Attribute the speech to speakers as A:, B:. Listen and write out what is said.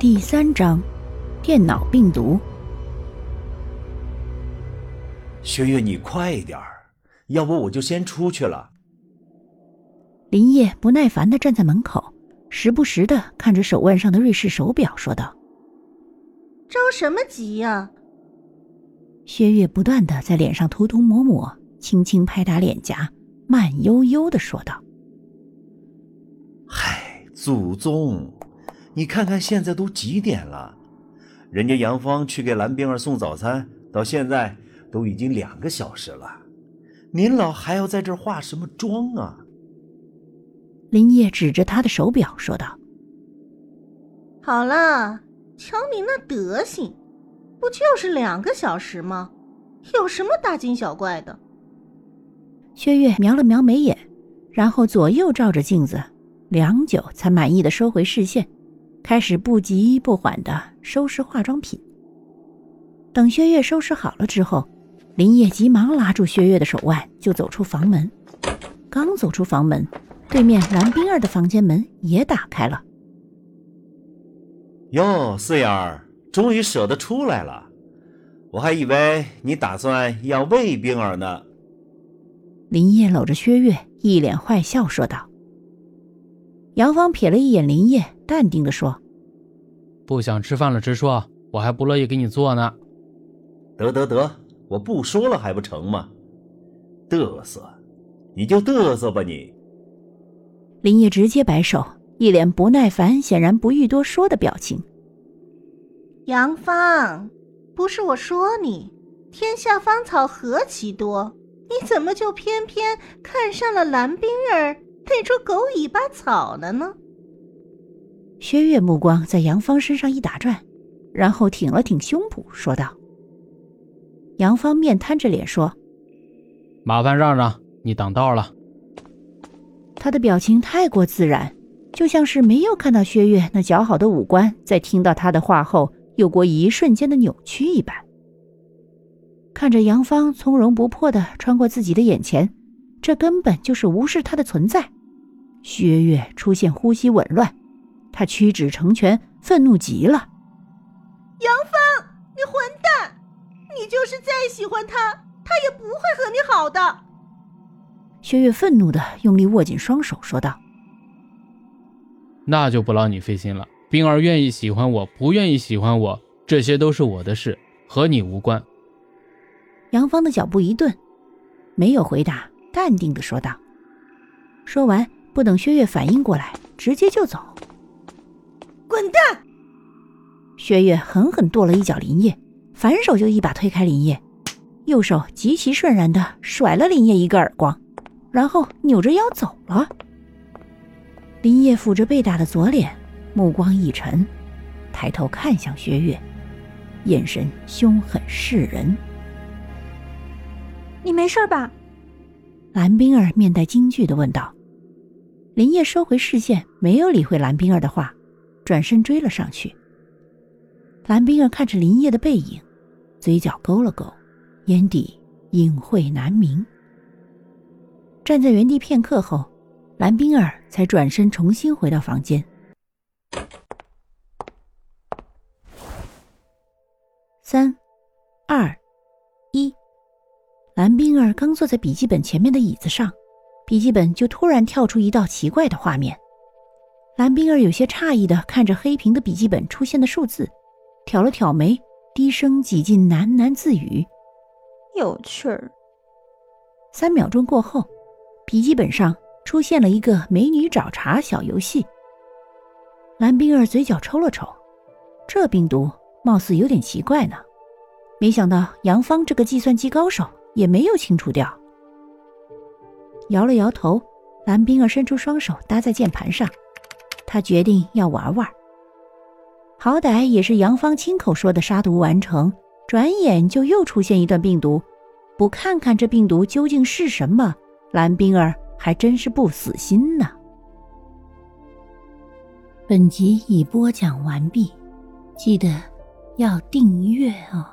A: 第三章，电脑病毒。
B: 薛岳，你快点儿，要不我就先出去了。
A: 林业不耐烦的站在门口，时不时的看着手腕上的瑞士手表，说道：“
C: 着什么急呀？”
A: 薛岳不断的在脸上涂涂抹抹，轻轻拍打脸颊，慢悠悠的说道：“
B: 嗨，祖宗，你看看现在都几点了？人家杨芳去给蓝冰儿送早餐，到现在都已经两个小时了，您老还要在这儿化什么妆啊？”
A: 林业指着他的手表说道：“
C: 好了，瞧你那德行，不就是两个小时吗？有什么大惊小怪的？”
A: 薛岳瞄了瞄眉眼，然后左右照着镜子，良久才满意的收回视线，开始不急不缓的收拾化妆品。等薛岳收拾好了之后，林业急忙拉住薛岳的手腕，就走出房门。刚走出房门。对面蓝冰儿的房间门也打开了。
B: 哟，四眼儿，终于舍得出来了，我还以为你打算要喂冰儿呢。
A: 林业搂着薛岳，一脸坏笑说道。杨芳瞥了一眼林业，淡定的说：“
D: 不想吃饭了，直说，我还不乐意给你做呢。”
B: 得得得，我不说了还不成吗？嘚瑟，你就嘚瑟吧你。
A: 林业直接摆手，一脸不耐烦，显然不欲多说的表情。
C: 杨芳，不是我说你，天下芳草何其多，你怎么就偏偏看上了蓝冰儿那株狗尾巴草了呢？
A: 薛岳目光在杨芳身上一打转，然后挺了挺胸脯，说道：“杨芳面瘫着脸说，
D: 麻烦让让，你挡道了。”
A: 他的表情太过自然，就像是没有看到薛岳那姣好的五官，在听到他的话后有过一瞬间的扭曲一般。看着杨芳从容不迫的穿过自己的眼前，这根本就是无视他的存在。薛岳出现呼吸紊乱，他屈指成拳，愤怒极了：“
C: 杨芳，你混蛋！你就是再喜欢他，他也不会和你好的。”
A: 薛岳愤怒的用力握紧双手，说道：“
D: 那就不劳你费心了。冰儿愿意喜欢我，不愿意喜欢我，这些都是我的事，和你无关。”
A: 杨芳的脚步一顿，没有回答，淡定的说道。说完，不等薛岳反应过来，直接就走。
C: 滚蛋！
A: 薛岳狠狠跺了一脚林业，反手就一把推开林业，右手极其顺然的甩了林业一个耳光。然后扭着腰走了。林业抚着被打的左脸，目光一沉，抬头看向薛岳，眼神凶狠噬人。
E: 你没事吧？
A: 蓝冰儿面带惊惧的问道。林业收回视线，没有理会蓝冰儿的话，转身追了上去。蓝冰儿看着林业的背影，嘴角勾了勾，眼底隐晦难明。站在原地片刻后，蓝冰儿才转身重新回到房间。三、二、一，蓝冰儿刚坐在笔记本前面的椅子上，笔记本就突然跳出一道奇怪的画面。蓝冰儿有些诧异的看着黑屏的笔记本出现的数字，挑了挑眉，低声几近喃喃自语：“
E: 有趣儿。”
A: 三秒钟过后。笔记本上出现了一个美女找茬小游戏。蓝冰儿嘴角抽了抽，这病毒貌似有点奇怪呢。没想到杨芳这个计算机高手也没有清除掉。摇了摇头，蓝冰儿伸出双手搭在键盘上，他决定要玩玩。好歹也是杨芳亲口说的杀毒完成，转眼就又出现一段病毒，不看看这病毒究竟是什么？蓝冰儿还真是不死心呢。本集已播讲完毕，记得要订阅哦。